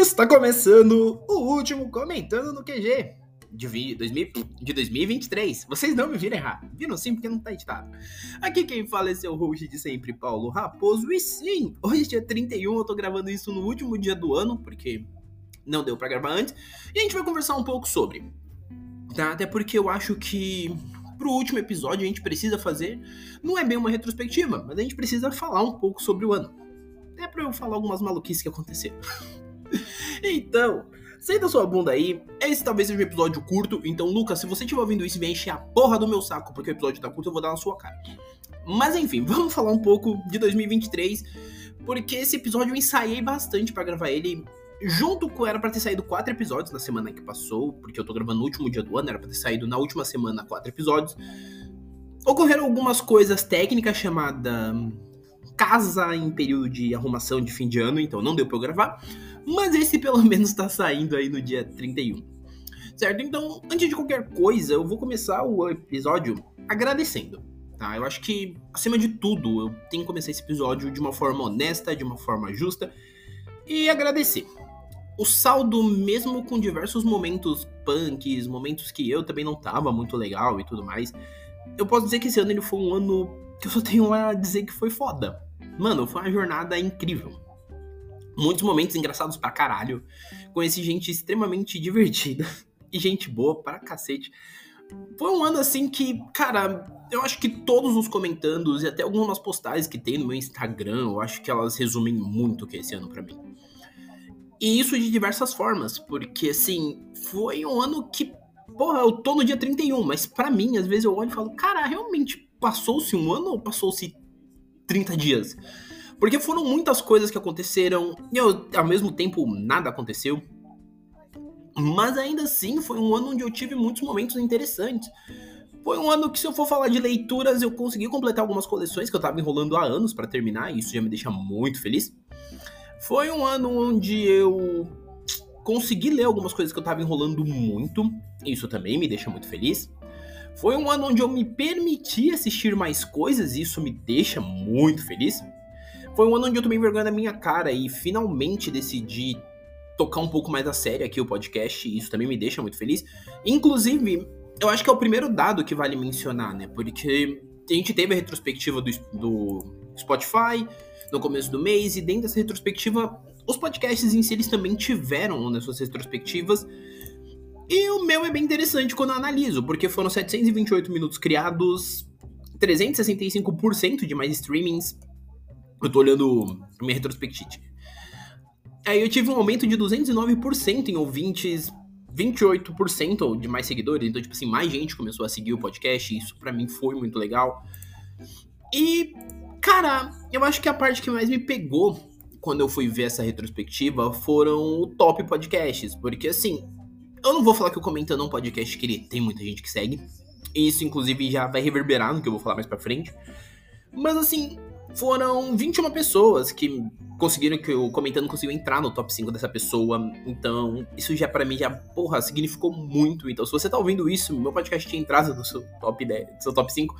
Está começando o último comentando no QG de, 2000, de 2023. Vocês não me viram errar. Viram sim, porque não tá editado. Aqui quem fala é seu host de sempre, Paulo Raposo. E sim, hoje é dia 31, eu tô gravando isso no último dia do ano, porque não deu para gravar antes. E a gente vai conversar um pouco sobre. Tá? Até porque eu acho que pro último episódio a gente precisa fazer, não é bem uma retrospectiva, mas a gente precisa falar um pouco sobre o ano. Até pra eu falar algumas maluquices que aconteceram. então, senta sua bunda aí. Esse talvez seja um episódio curto. Então, Lucas, se você estiver ouvindo isso vier encher a porra do meu saco porque o episódio tá curto, eu vou dar na sua cara. Mas enfim, vamos falar um pouco de 2023. Porque esse episódio eu ensaiei bastante para gravar ele. Junto com. Era pra ter saído quatro episódios na semana que passou. Porque eu tô gravando no último dia do ano. Era pra ter saído na última semana quatro episódios. Ocorreram algumas coisas técnicas chamada casa em período de arrumação de fim de ano, então não deu pra eu gravar. Mas esse pelo menos tá saindo aí no dia 31. Certo? Então, antes de qualquer coisa, eu vou começar o episódio agradecendo. Tá? Eu acho que, acima de tudo, eu tenho que começar esse episódio de uma forma honesta, de uma forma justa e agradecer. O saldo, mesmo com diversos momentos punks, momentos que eu também não tava muito legal e tudo mais, eu posso dizer que esse ano ele foi um ano que eu só tenho a dizer que foi foda. Mano, foi uma jornada incrível. Muitos momentos engraçados pra caralho. Conheci gente extremamente divertida e gente boa pra cacete. Foi um ano assim que, cara, eu acho que todos os comentandos e até algumas postagens que tem no meu Instagram, eu acho que elas resumem muito o que é esse ano para mim. E isso de diversas formas, porque assim, foi um ano que, porra, eu tô no dia 31, mas para mim, às vezes eu olho e falo, cara, realmente passou-se um ano ou passou-se 30 dias. Porque foram muitas coisas que aconteceram e eu, ao mesmo tempo nada aconteceu. Mas ainda assim foi um ano onde eu tive muitos momentos interessantes. Foi um ano que, se eu for falar de leituras, eu consegui completar algumas coleções que eu tava enrolando há anos para terminar, e isso já me deixa muito feliz. Foi um ano onde eu consegui ler algumas coisas que eu tava enrolando muito, e isso também me deixa muito feliz. Foi um ano onde eu me permiti assistir mais coisas e isso me deixa muito feliz. Foi um ano onde eu tomei vergonha da minha cara e finalmente decidi tocar um pouco mais a sério aqui o podcast e isso também me deixa muito feliz. Inclusive, eu acho que é o primeiro dado que vale mencionar, né? Porque a gente teve a retrospectiva do, do Spotify no começo do mês e dentro dessa retrospectiva, os podcasts em si eles também tiveram nas suas retrospectivas e o meu é bem interessante quando eu analiso, porque foram 728 minutos criados, 365% de mais streamings. Eu tô olhando minha retrospectiva. Aí eu tive um aumento de 209% em ouvintes, 28% de mais seguidores. Então, tipo assim, mais gente começou a seguir o podcast. Isso para mim foi muito legal. E, cara, eu acho que a parte que mais me pegou quando eu fui ver essa retrospectiva foram o top podcasts. Porque, assim, eu não vou falar que o Comentando é um podcast que ele tem muita gente que segue. E isso, inclusive, já vai reverberar no que eu vou falar mais pra frente. Mas, assim, foram 21 pessoas que conseguiram que o Comentando conseguiu entrar no top 5 dessa pessoa. Então, isso já para mim já, porra, significou muito. Então, se você tá ouvindo isso, meu podcast tinha entrado no seu top 10, no seu top 5,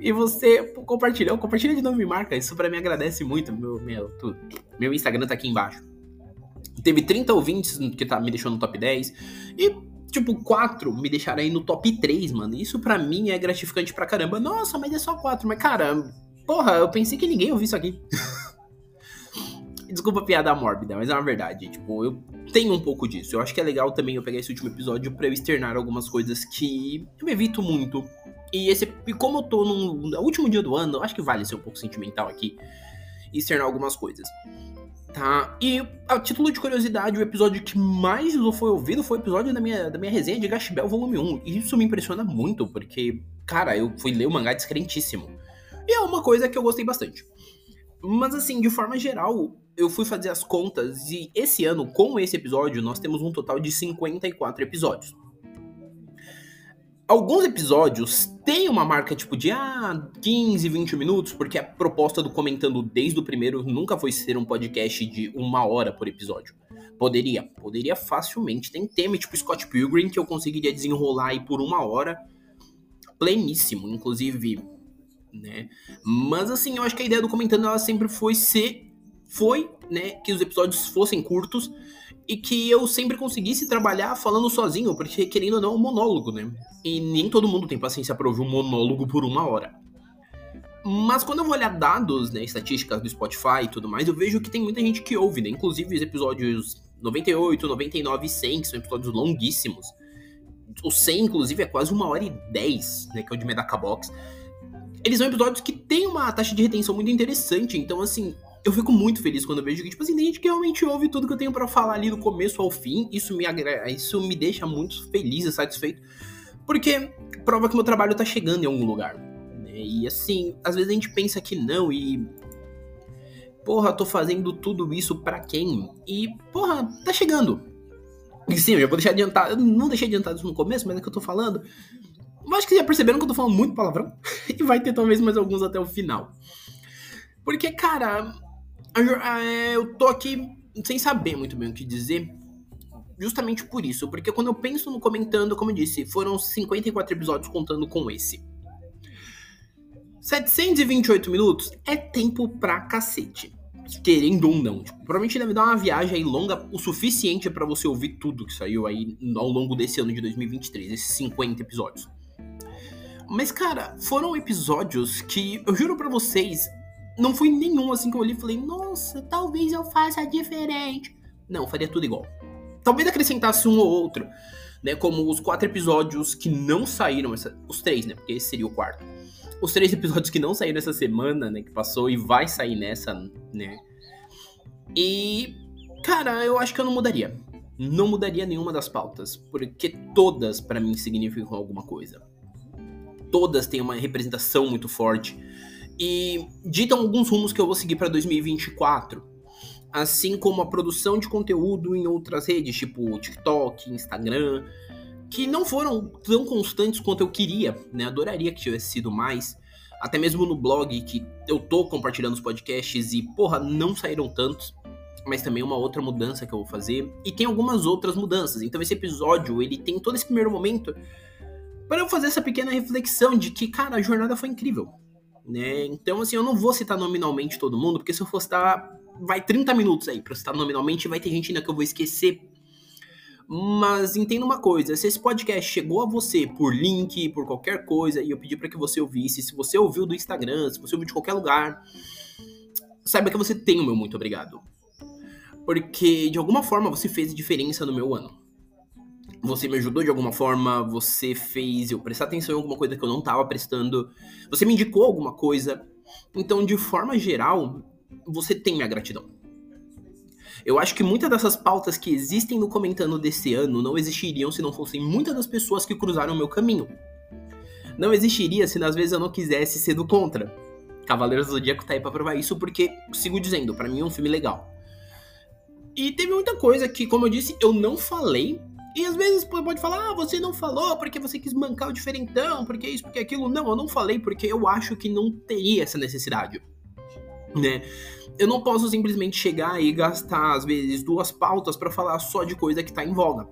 e você compartilhou, compartilha de novo me marca. Isso para mim agradece muito. Meu, meu, tudo. meu Instagram tá aqui embaixo. Teve 30 ouvintes que tá, me deixou no top 10. E, tipo, 4 me deixaram aí no top 3, mano. Isso para mim é gratificante pra caramba. Nossa, mas é só 4. Mas, cara, porra, eu pensei que ninguém ouviu isso aqui. Desculpa a piada mórbida, mas é uma verdade. Tipo, eu tenho um pouco disso. Eu acho que é legal também eu pegar esse último episódio para eu externar algumas coisas que eu evito muito. E esse, e como eu tô no, último dia do ano, eu acho que vale ser um pouco sentimental aqui e externar algumas coisas. Tá? E a título de curiosidade, o episódio que mais foi ouvido foi o episódio da minha, da minha resenha de Gashbel Volume 1. E isso me impressiona muito, porque, cara, eu fui ler o mangá descrentíssimo. E é uma coisa que eu gostei bastante. Mas assim, de forma geral, eu fui fazer as contas e esse ano, com esse episódio, nós temos um total de 54 episódios. Alguns episódios têm uma marca tipo de ah, 15, 20 minutos, porque a proposta do Comentando desde o primeiro nunca foi ser um podcast de uma hora por episódio. Poderia, poderia facilmente. Tem tema tipo Scott Pilgrim que eu conseguiria desenrolar aí por uma hora, pleníssimo, inclusive, né? Mas assim, eu acho que a ideia do Comentando ela sempre foi ser foi né, que os episódios fossem curtos e que eu sempre conseguisse trabalhar falando sozinho, porque querendo ou não, é um monólogo, né? E nem todo mundo tem paciência para ouvir um monólogo por uma hora. Mas quando eu vou olhar dados, né, estatísticas do Spotify e tudo mais, eu vejo que tem muita gente que ouve, né? Inclusive os episódios 98, 99 e 100, que são episódios longuíssimos. O 100, inclusive, é quase uma hora e 10, né, que é o de Medacabox. Eles são episódios que têm uma taxa de retenção muito interessante, então, assim, eu fico muito feliz quando eu vejo que, tipo assim, tem gente que realmente ouve tudo que eu tenho para falar ali do começo ao fim. Isso me, agra... isso me deixa muito feliz e satisfeito, porque prova que meu trabalho tá chegando em algum lugar né? E assim, às vezes a gente pensa que não e. Porra, tô fazendo tudo isso para quem? E, porra, tá chegando. E sim, eu já vou deixar adiantado. Eu não deixei adiantado isso no começo, mas é que eu tô falando. Eu acho que já perceberam que eu tô falando muito palavrão. e vai ter talvez mais alguns até o final. Porque, cara, eu tô aqui sem saber muito bem o que dizer. Justamente por isso. Porque quando eu penso no comentando, como eu disse, foram 54 episódios contando com esse. 728 minutos é tempo pra cacete. Querendo ou não. Tipo, provavelmente deve dar uma viagem aí longa o suficiente para você ouvir tudo que saiu aí ao longo desse ano de 2023, esses 50 episódios. Mas, cara, foram episódios que, eu juro para vocês, não foi nenhum assim que eu olhei e falei, nossa, talvez eu faça diferente. Não, faria tudo igual. Talvez acrescentasse um ou outro, né? Como os quatro episódios que não saíram, essa, os três, né? Porque esse seria o quarto os três episódios que não saíram essa semana, né? Que passou e vai sair nessa, né? E, cara, eu acho que eu não mudaria. Não mudaria nenhuma das pautas, porque todas para mim significam alguma coisa. Todas têm uma representação muito forte e ditam alguns rumos que eu vou seguir para 2024. Assim como a produção de conteúdo em outras redes, tipo TikTok, Instagram, que não foram tão constantes quanto eu queria, né? Adoraria que tivesse sido mais. Até mesmo no blog, que eu tô compartilhando os podcasts e, porra, não saíram tantos. Mas também uma outra mudança que eu vou fazer. E tem algumas outras mudanças. Então esse episódio, ele tem todo esse primeiro momento para eu fazer essa pequena reflexão de que, cara, a jornada foi incrível. Né? Então, assim, eu não vou citar nominalmente todo mundo, porque se eu for citar, vai 30 minutos aí pra citar nominalmente, vai ter gente ainda que eu vou esquecer mas entenda uma coisa, se esse podcast chegou a você por link, por qualquer coisa, e eu pedi para que você ouvisse, se você ouviu do Instagram, se você ouviu de qualquer lugar, saiba que você tem o meu muito obrigado. Porque de alguma forma você fez diferença no meu ano. Você me ajudou de alguma forma, você fez eu prestar atenção em alguma coisa que eu não estava prestando, você me indicou alguma coisa. Então, de forma geral, você tem minha gratidão. Eu acho que muitas dessas pautas que existem no comentando desse ano não existiriam se não fossem muitas das pessoas que cruzaram o meu caminho. Não existiria se às vezes eu não quisesse ser do contra. Cavaleiros do Zodíaco tá aí pra provar isso porque, sigo dizendo, para mim é um filme legal. E teve muita coisa que, como eu disse, eu não falei. E às vezes pode falar, ah, você não falou porque você quis mancar o diferentão, porque isso, porque aquilo. Não, eu não falei porque eu acho que não teria essa necessidade. Né? Eu não posso simplesmente chegar e gastar, às vezes, duas pautas para falar só de coisa que tá em voga.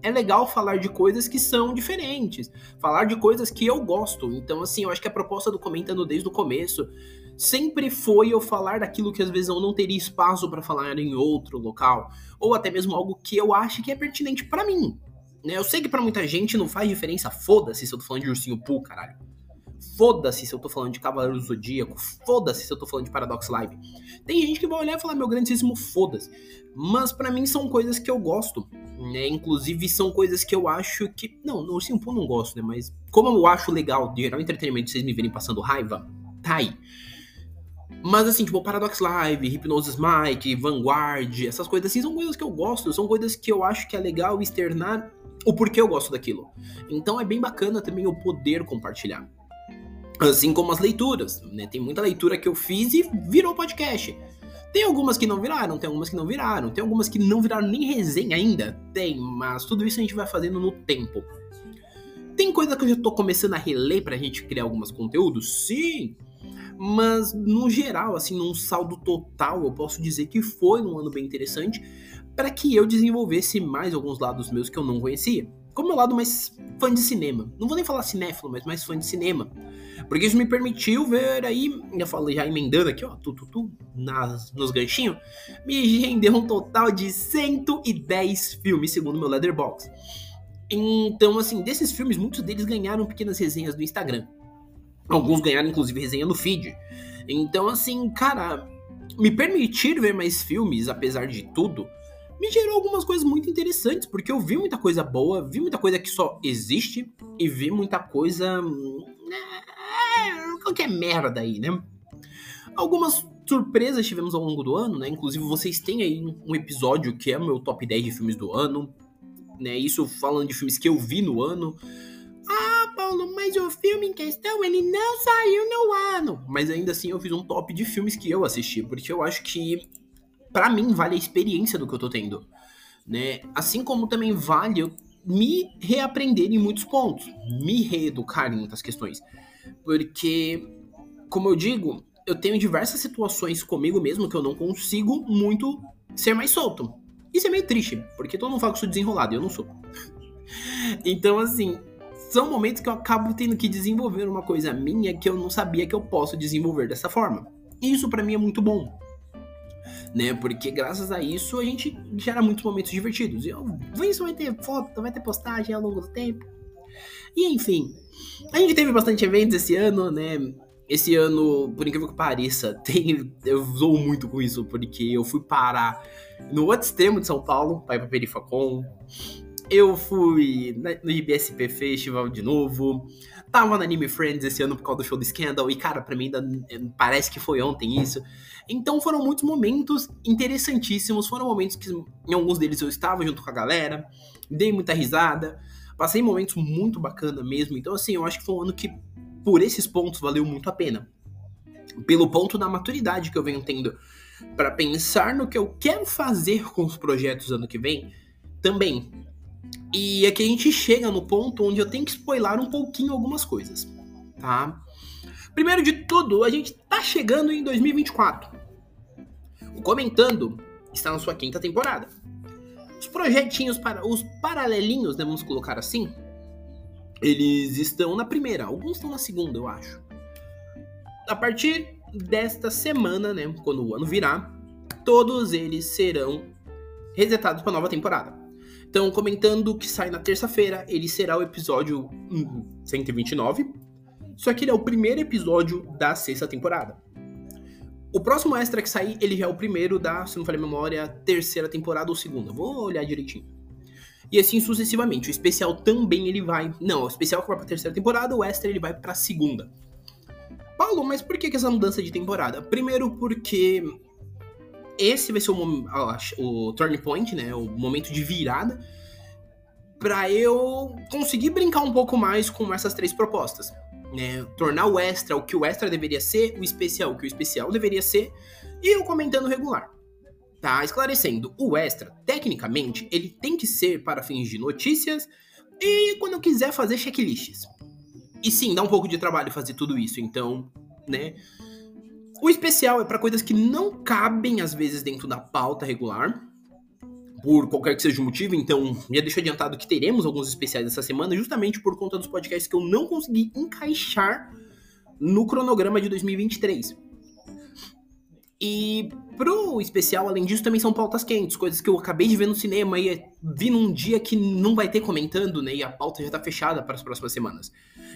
É legal falar de coisas que são diferentes, falar de coisas que eu gosto. Então, assim, eu acho que a proposta do Comentando desde o começo sempre foi eu falar daquilo que às vezes eu não teria espaço para falar em outro local, ou até mesmo algo que eu acho que é pertinente para mim. Né? Eu sei que para muita gente não faz diferença, foda-se se eu tô falando de ursinho Poo, caralho. Foda-se se eu tô falando de Cavaleiro do Zodíaco, foda-se se eu tô falando de Paradox Live. Tem gente que vai olhar e falar, meu grandíssimo foda-se. Mas para mim são coisas que eu gosto, né? Inclusive são coisas que eu acho que. Não, no Ursinho Poo não gosto, né? Mas como eu acho legal de gerar entretenimento vocês me verem passando raiva, tá aí. Mas assim, tipo, Paradox Live, Hypnosis Mike, Vanguard, essas coisas assim são coisas que eu gosto, são coisas que eu acho que é legal externar o porquê eu gosto daquilo. Então é bem bacana também eu poder compartilhar. Assim como as leituras, né? Tem muita leitura que eu fiz e virou podcast. Tem algumas que não viraram, tem algumas que não viraram, tem algumas que não viraram nem resenha ainda. Tem, mas tudo isso a gente vai fazendo no tempo. Tem coisa que eu já tô começando a reler pra gente criar alguns conteúdos? Sim! Mas no geral, assim, num saldo total, eu posso dizer que foi um ano bem interessante para que eu desenvolvesse mais alguns lados meus que eu não conhecia como meu lado mais fã de cinema. Não vou nem falar cinéfilo, mas mais fã de cinema. Porque isso me permitiu ver aí, já falei, já emendando aqui, ó, tu, tu, tu nas, nos ganchinhos, me rendeu um total de 110 filmes, segundo meu Letterboxd. Então, assim, desses filmes, muitos deles ganharam pequenas resenhas do Instagram. Alguns ganharam, inclusive, resenha no feed. Então, assim, cara, me permitir ver mais filmes, apesar de tudo, me gerou algumas coisas muito interessantes, porque eu vi muita coisa boa, vi muita coisa que só existe e vi muita coisa. É, qualquer merda aí, né? Algumas surpresas tivemos ao longo do ano, né? Inclusive, vocês têm aí um episódio que é o meu top 10 de filmes do ano, né? Isso falando de filmes que eu vi no ano. Paulo, mas o filme em questão, ele não saiu no ano. Mas ainda assim eu fiz um top de filmes que eu assisti, porque eu acho que para mim vale a experiência do que eu tô tendo, né? Assim como também vale me reaprender em muitos pontos, me reeducar em muitas questões. Porque, como eu digo, eu tenho diversas situações comigo mesmo que eu não consigo muito ser mais solto. Isso é meio triste, porque todo mundo fala que eu sou desenrolado e eu não sou. então, assim, são momentos que eu acabo tendo que desenvolver uma coisa minha que eu não sabia que eu posso desenvolver dessa forma. Isso para mim é muito bom né? Porque graças a isso a gente gera muitos momentos divertidos. E isso vai ter foto, vai ter postagem ao longo do tempo. E enfim, a gente teve bastante eventos esse ano, né? Esse ano, por incrível que pareça, tem, eu zoo muito com isso, porque eu fui parar no outro extremo de São Paulo, para ir pra Perifacom. Eu fui no IBSP Festival de novo. Tava no Anime Friends esse ano por causa do show do Scandal. E, cara, pra mim ainda parece que foi ontem isso. Então foram muitos momentos interessantíssimos. Foram momentos que, em alguns deles, eu estava junto com a galera. Dei muita risada. Passei momentos muito bacana mesmo. Então, assim, eu acho que foi um ano que, por esses pontos, valeu muito a pena. Pelo ponto da maturidade que eu venho tendo para pensar no que eu quero fazer com os projetos ano que vem também. E aqui a gente chega no ponto onde eu tenho que spoiler um pouquinho algumas coisas, tá? Primeiro de tudo, a gente tá chegando em 2024. O Comentando está na sua quinta temporada. Os projetinhos para os paralelinhos, né, vamos colocar assim, eles estão na primeira, alguns estão na segunda, eu acho. A partir desta semana, né, quando o ano virar, todos eles serão resetados para nova temporada. Então, comentando que sai na terça-feira, ele será o episódio 129. Só que ele é o primeiro episódio da sexta temporada. O próximo extra que sair, ele já é o primeiro da, se não falei memória, terceira temporada ou segunda. Vou olhar direitinho. E assim sucessivamente. O especial também ele vai. Não, o especial que vai pra terceira temporada, o extra ele vai pra segunda. Paulo, mas por que, que essa mudança de temporada? Primeiro porque esse vai ser o, o turning point, né? O momento de virada para eu conseguir brincar um pouco mais com essas três propostas. Né? Tornar o extra o que o extra deveria ser, o especial o que o especial deveria ser, e eu comentando regular. Tá esclarecendo, o extra, tecnicamente, ele tem que ser para fins de notícias e quando eu quiser fazer checklists. E sim, dá um pouco de trabalho fazer tudo isso, então, né? O especial é para coisas que não cabem, às vezes, dentro da pauta regular, por qualquer que seja o motivo. Então, já deixo adiantado que teremos alguns especiais essa semana, justamente por conta dos podcasts que eu não consegui encaixar no cronograma de 2023. E pro especial, além disso, também são pautas quentes, coisas que eu acabei de ver no cinema e vi num dia que não vai ter comentando, né? E a pauta já tá fechada para as próximas semanas.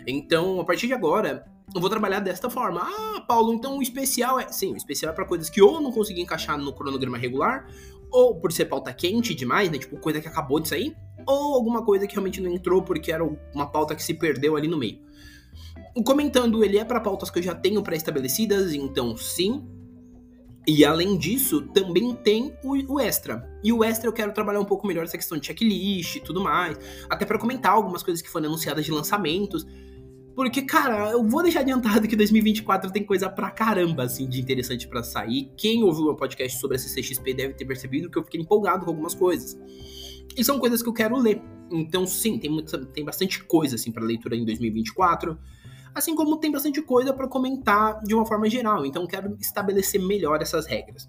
Então, a partir de agora, eu vou trabalhar desta forma. Ah, Paulo, então o especial é. Sim, o especial é para coisas que ou não consegui encaixar no cronograma regular, ou por ser pauta quente demais, né? Tipo, coisa que acabou de sair, ou alguma coisa que realmente não entrou porque era uma pauta que se perdeu ali no meio. Comentando, ele é para pautas que eu já tenho pré-estabelecidas, então sim. E além disso, também tem o, o, extra. E o extra eu quero trabalhar um pouco melhor essa questão de checklist e tudo mais. Até para comentar algumas coisas que foram anunciadas de lançamentos. Porque, cara, eu vou deixar adiantado que 2024 tem coisa pra caramba, assim, de interessante para sair. Quem ouviu meu podcast sobre a CCXP deve ter percebido que eu fiquei empolgado com algumas coisas. E são coisas que eu quero ler. Então, sim, tem, muita, tem bastante coisa, assim, para leitura em 2024. Assim como tem bastante coisa para comentar de uma forma geral. Então, quero estabelecer melhor essas regras.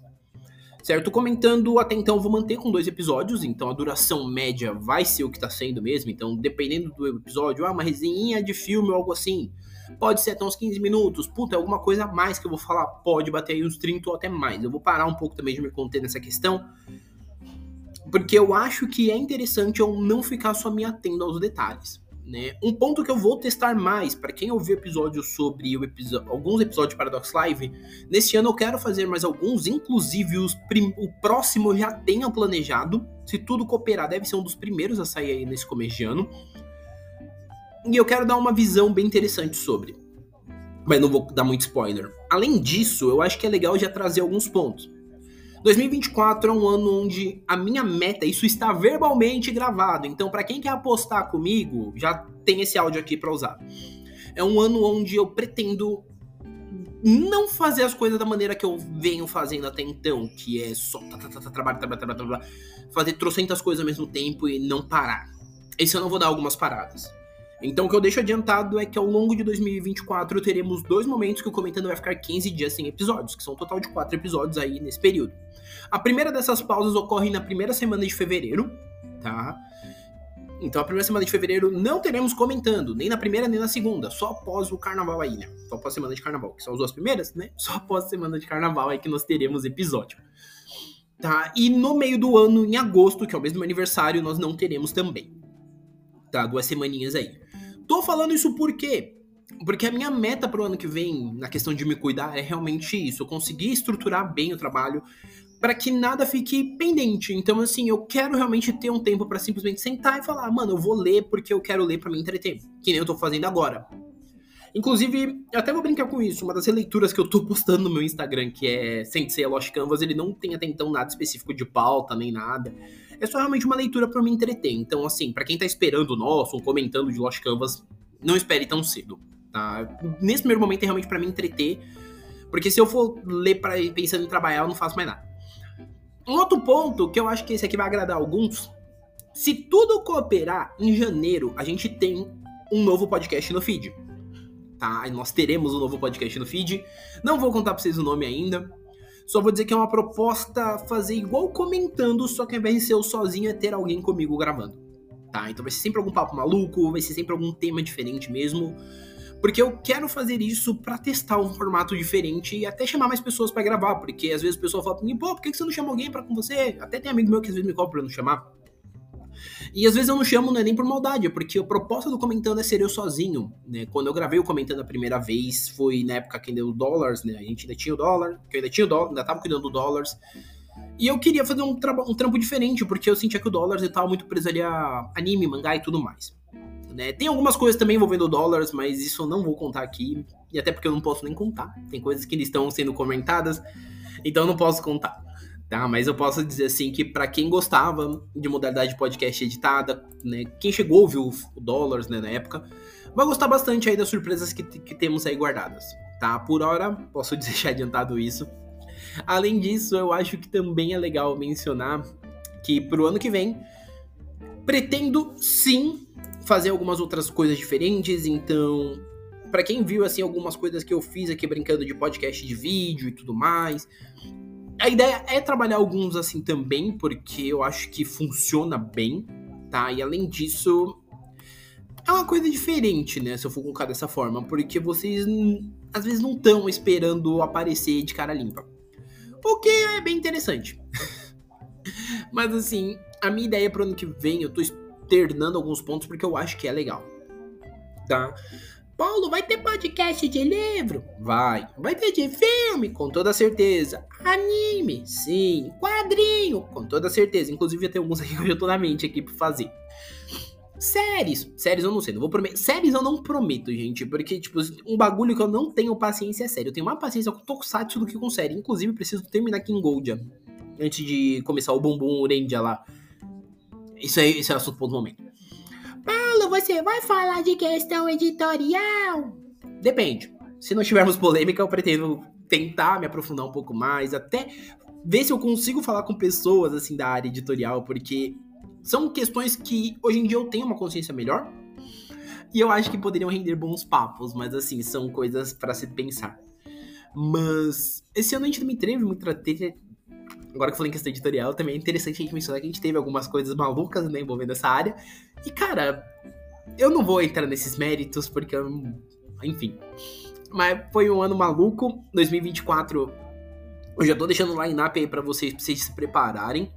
certo? Comentando até então, vou manter com dois episódios, então a duração média vai ser o que tá sendo mesmo. Então, dependendo do episódio, ah, uma resenha de filme ou algo assim. Pode ser até uns 15 minutos. Puta, alguma coisa a mais que eu vou falar. Pode bater aí uns 30 ou até mais. Eu vou parar um pouco também de me conter nessa questão. Porque eu acho que é interessante eu não ficar só me atendo aos detalhes. Né? Um ponto que eu vou testar mais, para quem ouviu episódios sobre alguns episódios de Paradox Live, neste ano eu quero fazer mais alguns, inclusive os o próximo eu já tenho planejado. Se tudo cooperar, deve ser um dos primeiros a sair aí nesse começo de ano. E eu quero dar uma visão bem interessante sobre. Mas não vou dar muito spoiler. Além disso, eu acho que é legal já trazer alguns pontos. 2024 é um ano onde a minha meta, isso está verbalmente gravado. Então, para quem quer apostar comigo, já tem esse áudio aqui para usar. É um ano onde eu pretendo não fazer as coisas da maneira que eu venho fazendo até então, que é só trabalho, trabalho, trabalho, trabalho, fazer trocentas coisas ao mesmo tempo e não parar. Esse ano eu vou dar algumas paradas. Então, o que eu deixo adiantado é que ao longo de 2024 teremos dois momentos que o Comentando vai ficar 15 dias sem episódios, que são um total de quatro episódios aí nesse período. A primeira dessas pausas ocorre na primeira semana de fevereiro, tá? Então, a primeira semana de fevereiro não teremos comentando, nem na primeira nem na segunda, só após o carnaval aí, né? Só após a semana de carnaval, que são as duas primeiras, né? Só após a semana de carnaval aí que nós teremos episódio. Tá? E no meio do ano, em agosto, que é o mês do meu aniversário, nós não teremos também. Tá? Duas semaninhas aí. Tô falando isso por quê? Porque a minha meta pro ano que vem, na questão de me cuidar, é realmente isso. Eu conseguir estruturar bem o trabalho para que nada fique pendente. Então, assim, eu quero realmente ter um tempo para simplesmente sentar e falar, mano, eu vou ler porque eu quero ler para me entreter. Que nem eu tô fazendo agora. Inclusive, eu até vou brincar com isso. Uma das releituras que eu tô postando no meu Instagram, que é Sensei Lost Canvas, ele não tem até então nada específico de pauta nem nada. É só realmente uma leitura para me entreter. Então, assim, para quem tá esperando o nosso, ou comentando de Lost Canvas, não espere tão cedo, tá? Nesse primeiro momento é realmente para me entreter, porque se eu for ler para pensando em trabalhar, eu não faço mais nada. Um outro ponto que eu acho que esse aqui vai agradar alguns, se tudo cooperar, em janeiro a gente tem um novo podcast no feed. Tá? Nós teremos um novo podcast no feed. Não vou contar pra vocês o nome ainda. Só vou dizer que é uma proposta fazer igual comentando, só que ao invés de ser eu sozinho, é ter alguém comigo gravando. Tá? Então vai ser sempre algum papo maluco, vai ser sempre algum tema diferente mesmo. Porque eu quero fazer isso para testar um formato diferente e até chamar mais pessoas para gravar. Porque às vezes o pessoal fala pra mim, pô, por que você não chama alguém para com você? Até tem amigo meu que às vezes me cobra pra não chamar. E às vezes eu não chamo, não é nem por maldade, é porque a proposta do Comentando é ser eu sozinho, né? Quando eu gravei o Comentando a primeira vez, foi na época que ainda o dólares, né? A gente ainda tinha o dólar, que eu ainda tinha o dólar, ainda tava cuidando do dólares. E eu queria fazer um, um trampo diferente, porque eu sentia que o dólar estava muito preso ali a anime, mangá e tudo mais. Né? Tem algumas coisas também envolvendo dólares, mas isso eu não vou contar aqui. E até porque eu não posso nem contar. Tem coisas que estão sendo comentadas, então eu não posso contar tá? Mas eu posso dizer assim que para quem gostava de modalidade de podcast editada, né, quem chegou a ouvir o, o Dollars, né, na época, vai gostar bastante aí das surpresas que, que temos aí guardadas, tá? Por hora, posso deixar adiantado isso. Além disso, eu acho que também é legal mencionar que pro ano que vem pretendo sim fazer algumas outras coisas diferentes, então para quem viu assim algumas coisas que eu fiz aqui brincando de podcast de vídeo e tudo mais, a ideia é trabalhar alguns assim também, porque eu acho que funciona bem, tá? E além disso, é uma coisa diferente, né? Se eu for colocar dessa forma, porque vocês às vezes não estão esperando aparecer de cara limpa. O que é bem interessante. Mas assim, a minha ideia pro ano que vem, eu tô externando alguns pontos porque eu acho que é legal. Tá? Paulo, vai ter podcast de livro? Vai. Vai ter de filme? Com toda certeza. Anime? Sim. Quadrinho? Com toda certeza. Inclusive, tem alguns aqui que eu já tô na mente aqui pra fazer. Séries. Séries eu não sei, não vou prometer. Séries eu não prometo, gente. Porque, tipo, um bagulho que eu não tenho paciência é sério. Eu tenho mais paciência com Tokusatsu do que com série. Inclusive, preciso terminar King Goldia. Antes de começar o Bumbum Orendia lá. Isso aí, esse é o assunto do momento. Você vai falar de questão editorial? Depende. Se não tivermos polêmica, eu pretendo tentar me aprofundar um pouco mais, até ver se eu consigo falar com pessoas assim da área editorial, porque são questões que hoje em dia eu tenho uma consciência melhor. E eu acho que poderiam render bons papos, mas assim, são coisas para se pensar. Mas esse ano a gente também teve muita treta. agora que eu falei em questão editorial, também é interessante a gente mencionar que a gente teve algumas coisas malucas, né, envolvendo essa área. E, cara, eu não vou entrar nesses méritos, porque, enfim. Mas foi um ano maluco. 2024, eu já tô deixando o line-up aí pra vocês, pra vocês se prepararem.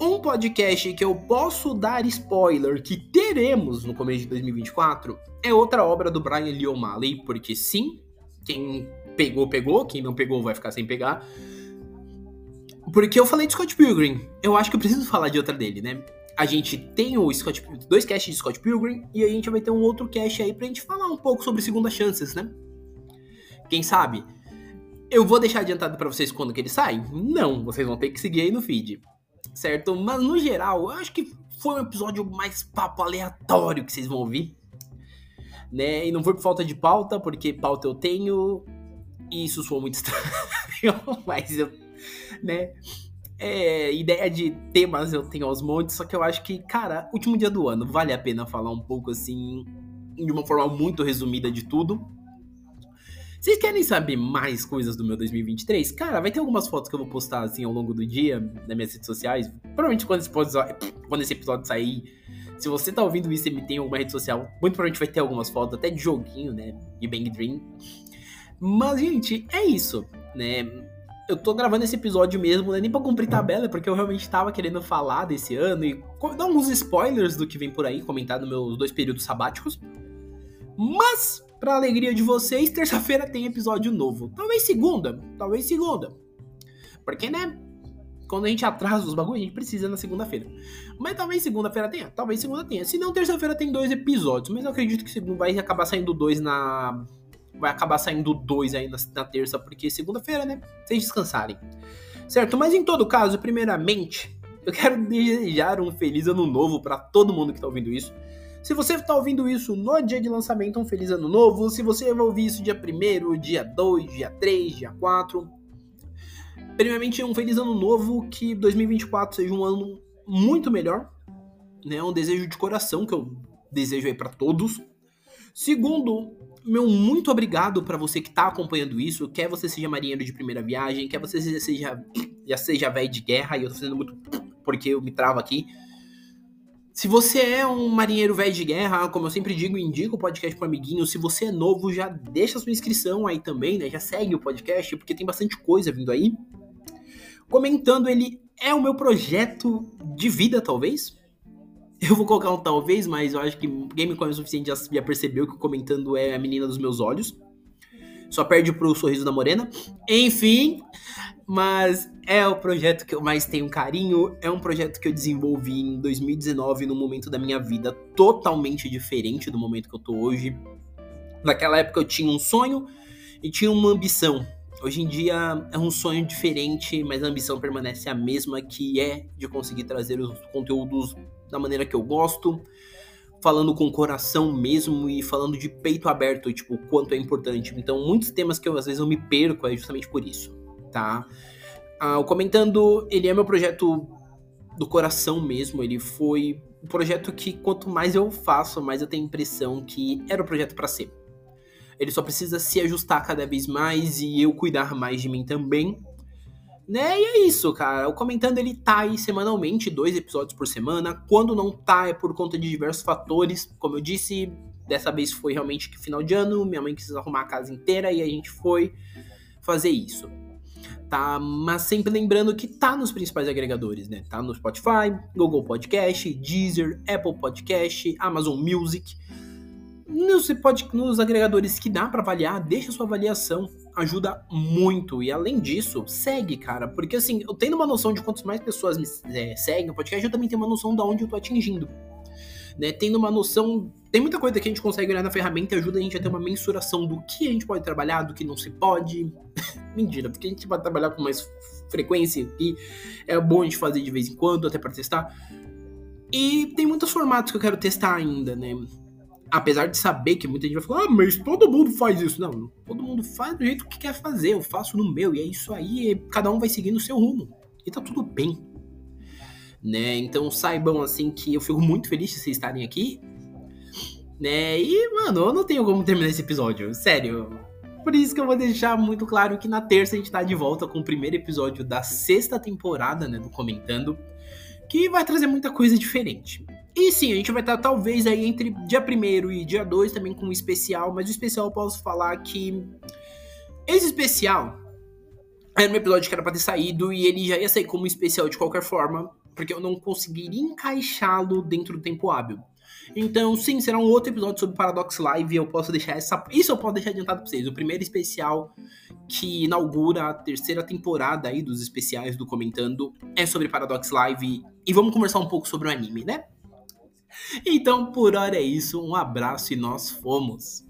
Um podcast que eu posso dar spoiler que teremos no começo de 2024 é outra obra do Brian Lee O'Malley, porque sim, quem pegou, pegou, quem não pegou vai ficar sem pegar. Porque eu falei de Scott Pilgrim, eu acho que eu preciso falar de outra dele, né? A gente tem o Scott, dois casts de Scott Pilgrim e a gente vai ter um outro cast aí pra gente falar um pouco sobre Segunda Chances, né? Quem sabe? Eu vou deixar adiantado para vocês quando que ele sai? Não, vocês vão ter que seguir aí no feed certo? Mas no geral, eu acho que foi um episódio mais papo aleatório que vocês vão ouvir. Né? E não foi por falta de pauta, porque pauta eu tenho. E isso soa muito estranho, mas eu. Né? É, ideia de temas eu tenho aos montes, só que eu acho que, cara, último dia do ano, vale a pena falar um pouco assim, de uma forma muito resumida de tudo. Vocês querem saber mais coisas do meu 2023? Cara, vai ter algumas fotos que eu vou postar assim ao longo do dia nas minhas redes sociais. Provavelmente quando esse episódio, quando esse episódio sair, se você tá ouvindo isso e me tem alguma rede social, muito provavelmente vai ter algumas fotos, até de joguinho, né? De Bang Dream. Mas, gente, é isso, né? Eu tô gravando esse episódio mesmo, né? Nem pra cumprir tabela, porque eu realmente tava querendo falar desse ano e dar uns spoilers do que vem por aí, comentar nos meus dois períodos sabáticos. Mas, Pra alegria de vocês, terça-feira tem episódio novo. Talvez segunda, talvez segunda. Porque, né? Quando a gente atrasa os bagulhos, a gente precisa na segunda-feira. Mas talvez segunda-feira tenha, talvez segunda tenha. Se não, terça-feira tem dois episódios. Mas eu acredito que vai acabar saindo dois na. Vai acabar saindo dois aí na, na terça, porque segunda-feira, né? Vocês descansarem. Certo? Mas em todo caso, primeiramente, eu quero desejar um feliz ano novo para todo mundo que tá ouvindo isso. Se você está ouvindo isso no dia de lançamento, um feliz ano novo. Se você vai ouvir isso dia 1 dia 2, dia 3, dia 4. Primeiramente, um feliz ano novo, que 2024 seja um ano muito melhor. Né? Um desejo de coração que eu desejo aí para todos. Segundo, meu muito obrigado para você que está acompanhando isso. Quer você seja marinheiro de primeira viagem, quer você seja já seja velho de guerra, e eu tô fazendo muito porque eu me travo aqui. Se você é um marinheiro velho de guerra, como eu sempre digo, indica o podcast pro amiguinho. Se você é novo, já deixa sua inscrição aí também, né? Já segue o podcast, porque tem bastante coisa vindo aí. Comentando, ele é o meu projeto de vida, talvez. Eu vou colocar um talvez, mas eu acho que me conhece o suficiente já, já percebeu que o comentando é a menina dos meus olhos. Só perde pro sorriso da morena. Enfim, mas é o projeto que eu mais tenho carinho. É um projeto que eu desenvolvi em 2019, num momento da minha vida totalmente diferente do momento que eu tô hoje. Naquela época eu tinha um sonho e tinha uma ambição. Hoje em dia é um sonho diferente, mas a ambição permanece a mesma, que é de conseguir trazer os conteúdos da maneira que eu gosto, falando com o coração mesmo e falando de peito aberto, tipo, o quanto é importante. Então, muitos temas que eu às vezes eu me perco é justamente por isso tá? Ah, o Comentando, ele é meu projeto do coração mesmo, ele foi um projeto que quanto mais eu faço, mais eu tenho a impressão que era o projeto para ser. Ele só precisa se ajustar cada vez mais e eu cuidar mais de mim também. Né? E é isso, cara. O Comentando ele tá aí semanalmente, dois episódios por semana. Quando não tá, é por conta de diversos fatores. Como eu disse, dessa vez foi realmente que final de ano, minha mãe quis arrumar a casa inteira e a gente foi fazer isso tá? Mas sempre lembrando que tá nos principais agregadores, né? Tá no Spotify, Google Podcast, Deezer, Apple Podcast, Amazon Music. Nos, pode, nos agregadores que dá para avaliar, deixa sua avaliação, ajuda muito. E além disso, segue, cara, porque assim, eu tenho uma noção de quantas mais pessoas me é, seguem no podcast, eu também tenho uma noção de onde eu tô atingindo né? Tendo uma noção. Tem muita coisa que a gente consegue olhar na ferramenta e ajuda a gente a ter uma mensuração do que a gente pode trabalhar, do que não se pode. Mentira, porque a gente pode trabalhar com mais frequência e é bom a gente fazer de vez em quando, até para testar. E tem muitos formatos que eu quero testar ainda, né? Apesar de saber que muita gente vai falar, ah, mas todo mundo faz isso. Não, todo mundo faz do jeito que quer fazer, eu faço no meu, e é isso aí, cada um vai seguindo o seu rumo. E tá tudo bem né? Então saibam assim que eu fico muito feliz de vocês estarem aqui, né? E, mano, eu não tenho como terminar esse episódio, sério. Por isso que eu vou deixar muito claro que na terça a gente tá de volta com o primeiro episódio da sexta temporada, né, do Comentando, que vai trazer muita coisa diferente. E sim, a gente vai estar talvez aí entre dia 1 e dia 2 também com um especial, mas o especial eu posso falar que esse especial era um episódio que era pra ter saído e ele já ia sair como especial de qualquer forma, porque eu não conseguiria encaixá-lo dentro do tempo hábil. Então, sim, será um outro episódio sobre Paradox Live. Eu posso deixar essa. Isso eu posso deixar adiantado pra vocês. O primeiro especial que inaugura a terceira temporada aí dos especiais do Comentando é sobre Paradox Live. E vamos conversar um pouco sobre o anime, né? Então, por hora é isso. Um abraço e nós fomos.